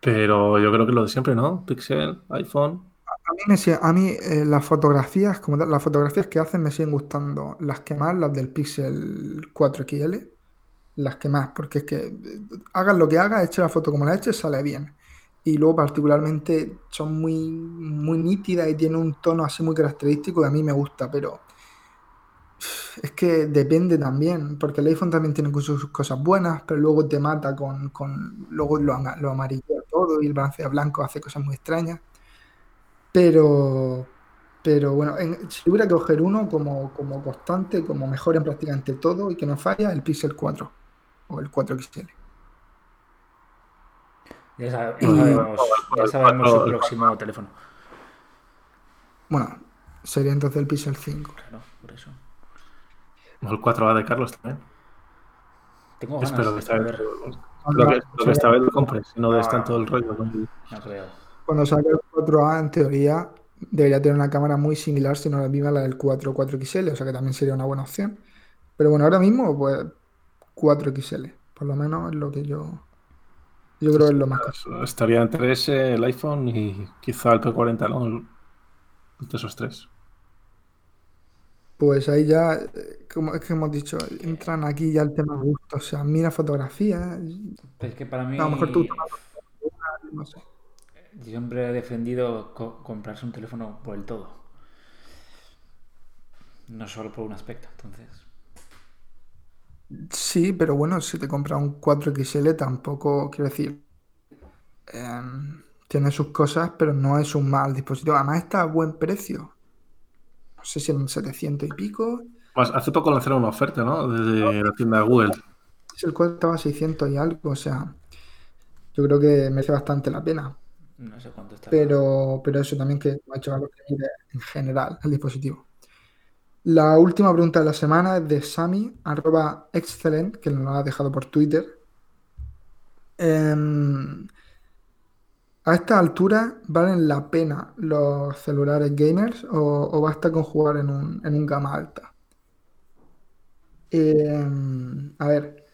Pero yo creo que lo de siempre, ¿no? Pixel, iPhone. A mí, me a mí eh, las fotografías, como las fotografías que hacen me siguen gustando las que más, las del Pixel 4XL, las que más, porque es que eh, hagas lo que hagas, eche la foto como la eches, sale bien. Y luego particularmente son muy, muy nítidas y tienen un tono así muy característico y a mí me gusta, pero es que depende también, porque el iPhone también tiene sus sus cosas buenas, pero luego te mata con, con luego lo, lo amarillea todo y el balanceo blanco hace cosas muy extrañas. Pero, pero bueno, en- si tuviera que coger uno como, como constante, como mejor en prácticamente todo y que no falla, el Pixel 4 o el 4XL. Ya, sab- Y- ya sabemos, ya sabemos su próximo teléfono. Bueno, sería entonces el Pixel 5. Claro, el 4A de Carlos también. Tengo espero que esta vez, lo que, lo que esta vez lo compres no des tanto el rollo. No creo. Cuando salga el 4A, en teoría, debería tener una cámara muy similar, si no la misma, la del 4 4XL, o sea que también sería una buena opción. Pero bueno, ahora mismo, pues 4XL, por lo menos es lo que yo, yo creo que es lo más caro. Estaría entre ese, el iPhone y quizá el P40, ¿no? El- Entre esos tres. Pues ahí ya, eh, como es que hemos dicho, entran aquí ya el tema de gusto, o sea, mira fotografías, es que para mí, a lo mejor tú tomas no sé. yo siempre he defendido co- comprarse un teléfono por el todo. No solo por un aspecto, entonces. Sí, pero bueno, si te compras un 4XL tampoco, quiero decir, em, tiene sus cosas, pero no es un mal dispositivo. Además está a buen precio. No sé si en 700 y pico. Más, hace poco lanzaron una oferta, ¿no? Desde la tienda de Google. El cual estaba a 600 y algo, o sea, yo creo que merece bastante la pena. No sé cuánto está. pero, pero eso también que me ha hecho algo que mire en general el dispositivo. La última pregunta de la semana es de Sami, arroba excellent, que nos lo ha dejado por Twitter. Em, a esta altura, ¿valen la pena los celulares gamers o, o basta con jugar en un, en un gama alta? Em, a ver,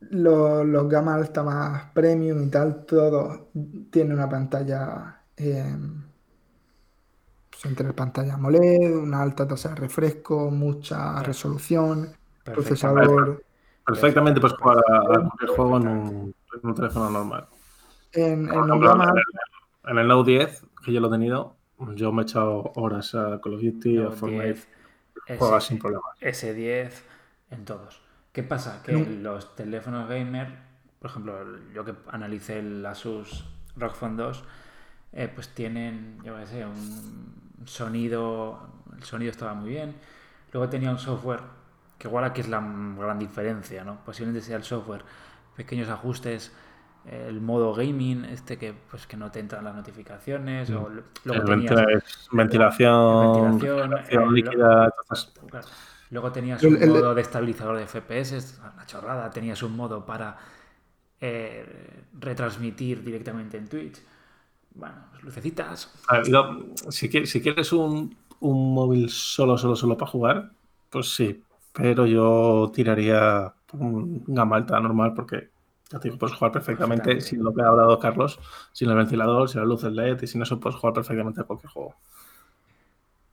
los, los gama alta más premium y tal, todo tiene una pantalla, em, pues entre pantalla AMOLED, una alta tasa de refresco, mucha resolución, Perfectamente. procesador. Perfectamente puedes jugar a, a cualquier juego en un, en un teléfono normal. En, ejemplo, el, en el Note 10, que yo lo he tenido, yo me he echado horas a Call of Duty, a Note Fortnite, 10, juegas S- sin problemas. S10, en todos. ¿Qué pasa? Que los teléfonos gamer, por ejemplo, yo que analicé el Asus ROG Phone 2, eh, pues tienen, yo qué sé, un sonido, el sonido estaba muy bien. Luego tenía un software, que igual aquí es la gran diferencia, ¿no? Posiblemente sea el software, pequeños ajustes, el modo gaming, este que pues que no te entran las notificaciones, o luego tenías es ventilación, ventilación, eh, líquida, Claro. Luego tenías un el- modo de estabilizador de FPS, una chorrada. Tenías un modo para eh, retransmitir directamente en Twitch. Bueno, pues lucecitas. ver, si, quieres, si quieres un, un móvil solo, solo, solo para jugar, pues sí, pero yo tiraría un gama alta normal porque digo, puedes jugar perfectamente sin lo que ha hablado Carlos, sin el ventilador, sin las luces LED y sin eso puedes jugar perfectamente a cualquier juego.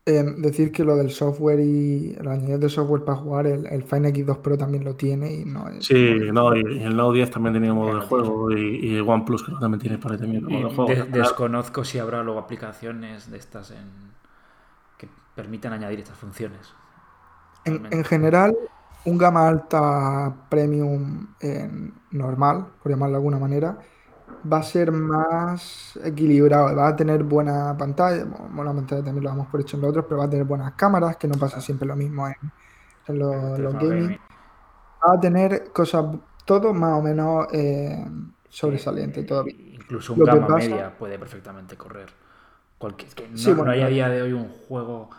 em, decir que lo del software y el añadido de software para jugar, el, el Fine X2 Pro también lo tiene y no es. Sí, no, y y el Note 10 también tenía modo El de juego y, y el OnePlus creo que también tiene por ahí también modo de juego. de- desconozco si habrá luego aplicaciones de estas en que permitan añadir estas funciones. En general, un gama alta premium en normal, por llamarlo de alguna manera, va a ser más equilibrado, va a tener buena pantalla, bueno, buena pantalla también lo damos por hecho en los otros, pero va a tener buenas cámaras, que no pasa siempre lo mismo en, en los, gaming. Va a tener cosas, todo más o menos eh, sobresaliente todavía. Incluso un Lo gama pasa- media puede perfectamente correr. Cualquier, es que no, Sí, no hay a día de hoy un juego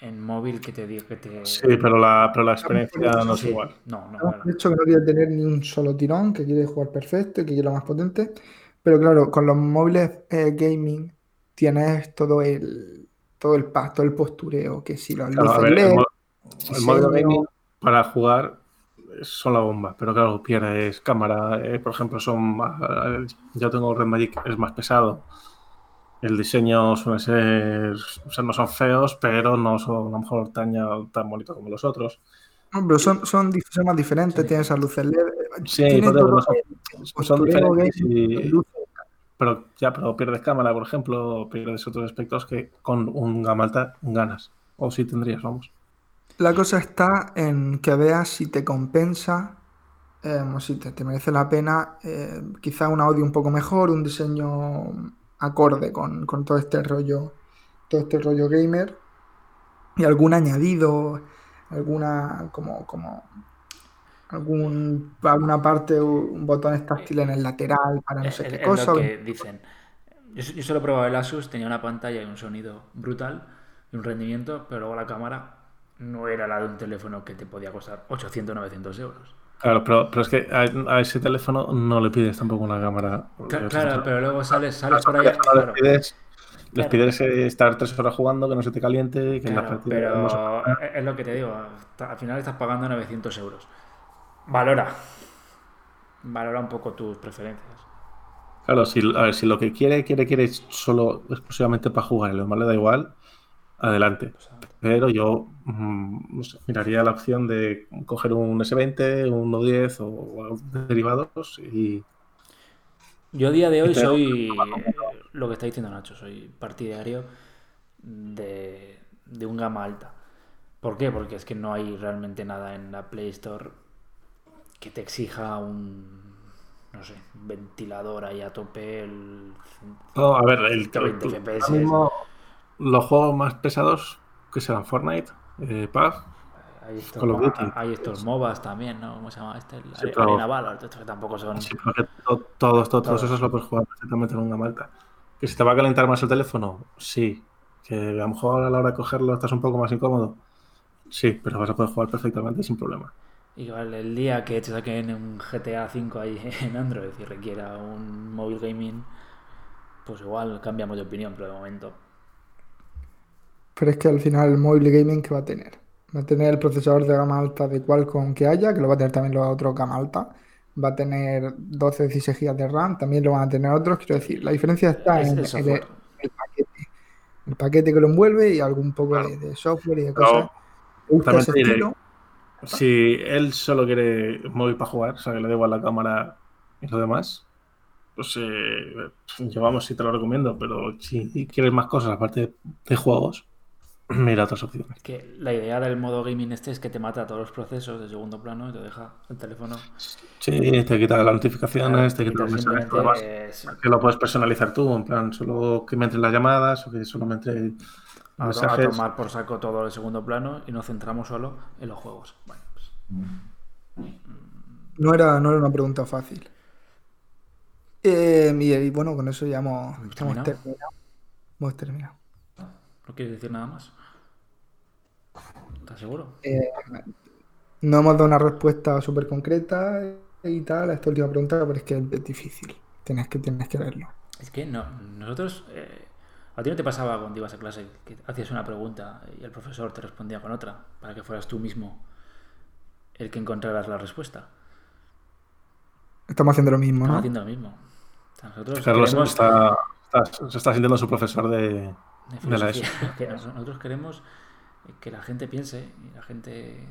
en móvil que te diga que te. Sí, pero la, pero la experiencia no es Sí, igual. No, no, Hemos claro. dicho que no quiere tener ni un solo tirón, que quiere jugar perfecto y que quiere lo más potente. Pero claro, con los móviles eh, gaming tienes todo el todo el pack, todo el postureo, que si los Claro, ver, el, LED, el modo diseño. gaming para jugar son la bomba, pero claro, pierdes cámara. eh, por ejemplo, son más- eh, yo tengo Red Magic, es más pesado. El diseño suele ser, o sea, no son feos, pero no son a lo mejor tan, tan bonitos como los otros. No, pero son, son, más diferentes, Sí. tienes esas luces LED. Sí, todo no son, son diferentes y- pero ya, pero pierdes cámara, por ejemplo, pierdes otros aspectos que con un gama alta ganas. O sí tendrías, vamos. La cosa está en que veas si te compensa eh, o si te, te merece la pena, eh, quizá un audio un poco mejor, un diseño acorde con, con todo este rollo, todo este rollo gamer y algún añadido, alguna como, como algún, alguna parte, un botón táctil en el lateral para no Es, sé qué es cosa. lo que dicen. Yo, yo solo he probado el Asus, tenía una pantalla y un sonido brutal y un rendimiento, pero luego la cámara no era la de un teléfono que te podía costar 800, 900 euros. Claro, pero, pero es que a, a ese teléfono no le pides tampoco una cámara. Eh, Claro, pero luego sales, sales por ahí. claro. Les pides, les pides eh, estar tres horas jugando, que no se te caliente, que en Claro, no se- pero es- lo que te digo, al final estás pagando 900 euros. Valora. Valora un poco tus preferencias. Claro, si, a ver, si lo que quiere, quiere, quiere solo exclusivamente para jugar y lo demás le da igual, adelante. O sea, Pero yo mm, no sé, miraría la opción de coger un S20, un Note 10 o, o derivados y Yo a día de hoy Pero- soy lo que está diciendo Nacho, soy partidario de, de un gama alta. ¿Por qué? Porque es que no hay realmente nada en la Play Store que te exija un, no sé, ventilador ahí a tope, el No, a ver, el, 120 el- FPS. ahora mismo los juegos más pesados que serán Fortnite, eh, PUBG, hay estos, Call of mo- Duty. hay estos MOBAs también, ¿no? ¿Cómo se llama este? El Sí, pero- Arena Valor, estos que tampoco son... Sí, to- todos, todos, todos Todo. esos lo puedes jugar perfectamente en una malta. ¿Que si te va a calentar más el teléfono? Sí. ¿Que a lo mejor a la hora de cogerlo estás un poco más incómodo? Sí, pero vas a poder jugar perfectamente sin problema. Igual el día que te saquen un GTA V ahí en Android y requiera un móvil gaming, pues igual cambiamos de opinión, pero de momento. Pero es que al final el móvil gaming que va a tener. Va a tener el procesador de gama alta de Qualcomm que haya, que lo va a tener también los otros gama alta. Va a tener 12, 16 GB de RAM, también lo van a tener otros. Quiero decir, la diferencia está Es en el el, software. el paquete. El paquete que lo envuelve y algún poco Claro. de, de software y de cosas. Si él solo quiere móvil para jugar, o sea, que le da igual la cámara y lo demás, pues eh, yo vamos, sí te lo recomiendo, pero si quieres más cosas aparte de juegos, mira otras opciones. Es que la idea del modo gaming este es que te mata todos los procesos de segundo plano y te deja el teléfono. Sí, te quita las notificaciones, te quita los mensajes, es Que lo puedes personalizar tú, en plan, solo que me entren las llamadas o que solo me entren a, a mensajes. tomar por saco todo el segundo plano y nos centramos solo en los juegos. Bueno, pues, No era, no era una pregunta fácil. Eh, y, y bueno, con eso ya hemos. Hemos terminado. ¿No quieres decir nada más? ¿Estás seguro? Eh, no hemos dado una respuesta súper concreta y tal a esta última pregunta, pero es que es difícil. Tienes que, tienes que verlo. Es que no, nosotros, eh, a ti no te pasaba cuando ibas a clase que hacías una pregunta y el profesor te respondía con otra para que fueras tú mismo el que encontraras la respuesta. Estamos haciendo lo mismo, Estamos ¿no? haciendo lo mismo. O sea, nosotros Carlos queremos- está, está- se está sintiendo su profesor de, de la filosofía, que nos- nosotros queremos que la gente piense y la gente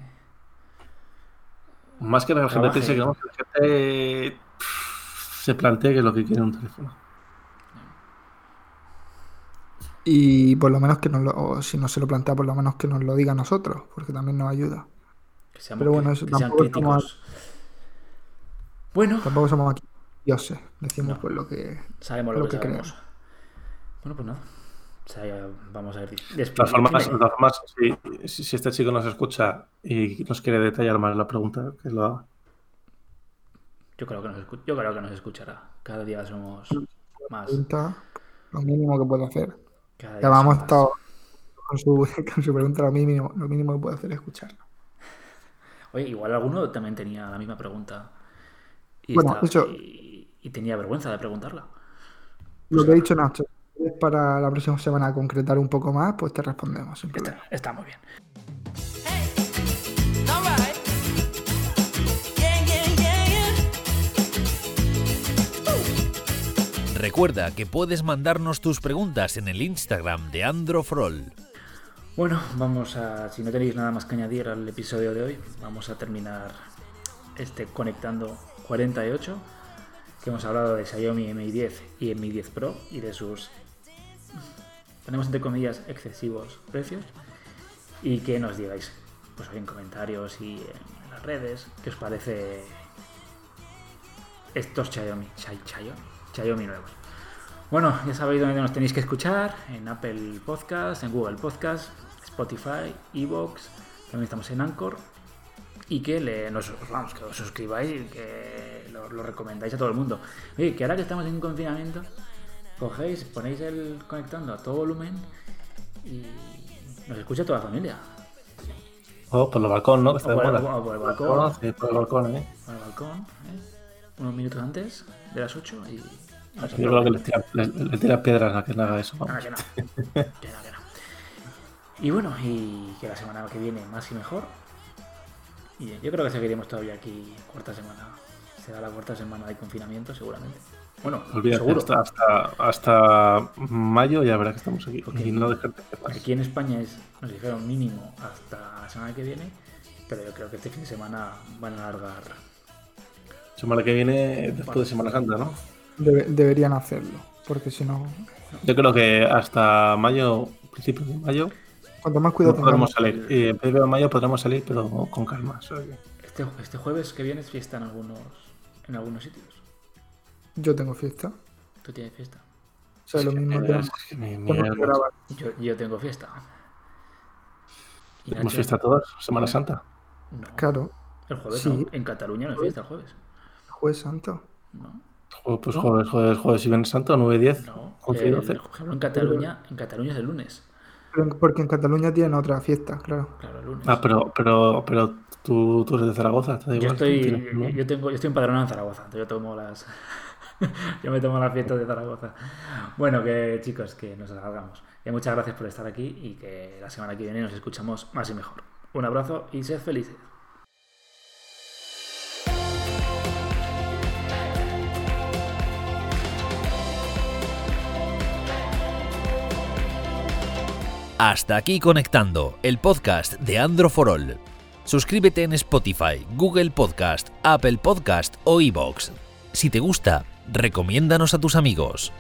Más que la gente piense que que la gente se plantee que es lo que quiere un teléfono. Y por lo menos que nos lo, o si no se lo plantea, por lo menos que nos lo diga a nosotros, porque también nos ayuda. que seamos Pero bueno, eso que tampoco estamos-. Bueno, Tampoco somos aquí dioses, decimos No. pues lo que... sabemos lo, lo que, que sabemos. Bueno, pues nada. O sea, ya vamos a ver. De todas formas, de todas formas, si, si- si este chico nos escucha y nos quiere detallar más la pregunta, que lo haga. Yo creo que nos escu- yo creo que nos escuchará. Cada día somos más. pregunta, lo mínimo que puede hacer. Cada día Ya vamos estado con su, con su pregunta, lo mínimo, lo mínimo que puede hacer es escucharlo. Oye, igual alguno también tenía la misma pregunta. Y, Bueno, eso- y, y tenía vergüenza de preguntarla. Lo que ha dicho Nacho, para la próxima semana concretar un poco más, pues te respondemos. Está, está muy bien. Recuerda que puedes mandarnos tus preguntas en el Instagram de Androfrol. Bueno, vamos a. Si no tenéis nada más que añadir al episodio de hoy, vamos a terminar este Conectando 48. Que hemos hablado de Xiaomi Mi 10 y Mi 10 Pro y de sus. Tenemos entre comillas excesivos precios. Y que nos digáis, pues en comentarios y en las redes, qué os parece estos Xiaomi, Xi- Xiaomi, Xiaomi nuevos. Bueno, ya sabéis dónde nos tenéis que escuchar, en Apple Podcast, en Google Podcast, Spotify, Evox, también estamos en Anchor y que nos, os suscribáis y que lo, recomendáis a todo el mundo. Oye, que ahora que estamos en confinamiento, cogéis, ponéis el conectando a todo volumen y nos escucha toda la familia. O por el balcón, ¿no? Que está O de por el- moda. o por el balcón. Sí, por el balcón, ¿eh? Balcón, ¿eh? unos minutos antes de las 8 y... Yo creo que le tira, le, le tira piedras a que no haga eso. Que no. Que no, que no. Y bueno, y que la semana que viene más y mejor. Y yo creo que seguiremos todavía aquí cuarta semana. Será la cuarta semana de confinamiento, seguramente. Bueno, Olvídate, seguro. hasta, hasta, hasta mayo ya verás que estamos aquí. No dejarte. Aquí en España es, nos dijeron mínimo hasta la semana que viene. Pero yo creo que este fin de semana van a alargar. Semana que viene, después de Semana Santa, ¿no? Debe- deberían hacerlo, porque si no, Yo creo que hasta mayo, principios de mayo, cuanto más no cuidado podremos salir. Y en principio de mayo podremos salir, pero con calma. Este, este jueves que viene es fiesta en algunos, en algunos sitios. Yo tengo fiesta. Tú tienes fiesta. O sea, lo mismo tenemos, es que que. Yo, yo tengo fiesta. Y Tenemos Nacho, fiesta todos, Semana Santa. no. Claro, El jueves Sí. no. En Cataluña no hay fiesta el jueves. Jueves Santo. No. Pues jueves, jueves, jueves y Viernes Santo, 9 y 10. No. 11 y El- 12. por ejemplo, en Cataluña, en Cataluña es el lunes. Pero Porque en Cataluña tienen otra fiesta, claro. Claro, el lunes. Ah, pero, pero, pero tú, tú eres de Zaragoza, te da yo igual. estoy, yo tengo, yo estoy empadronado en Zaragoza, entonces yo tomo las, yo me tomo las fiestas de Zaragoza. Bueno, que chicos, que nos salgamos. Y muchas gracias por estar aquí y que la semana que viene nos escuchamos más y mejor. Un abrazo y sed felices. Hasta aquí conectando, el podcast de Andro for. Suscríbete en Spotify, Google Podcast, Apple Podcast o iBox. Si te gusta, recomiéndanos a tus amigos.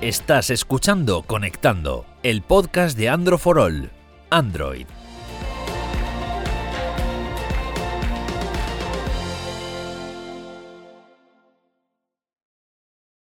Estás escuchando Conectando, el podcast de Andro for All. Android,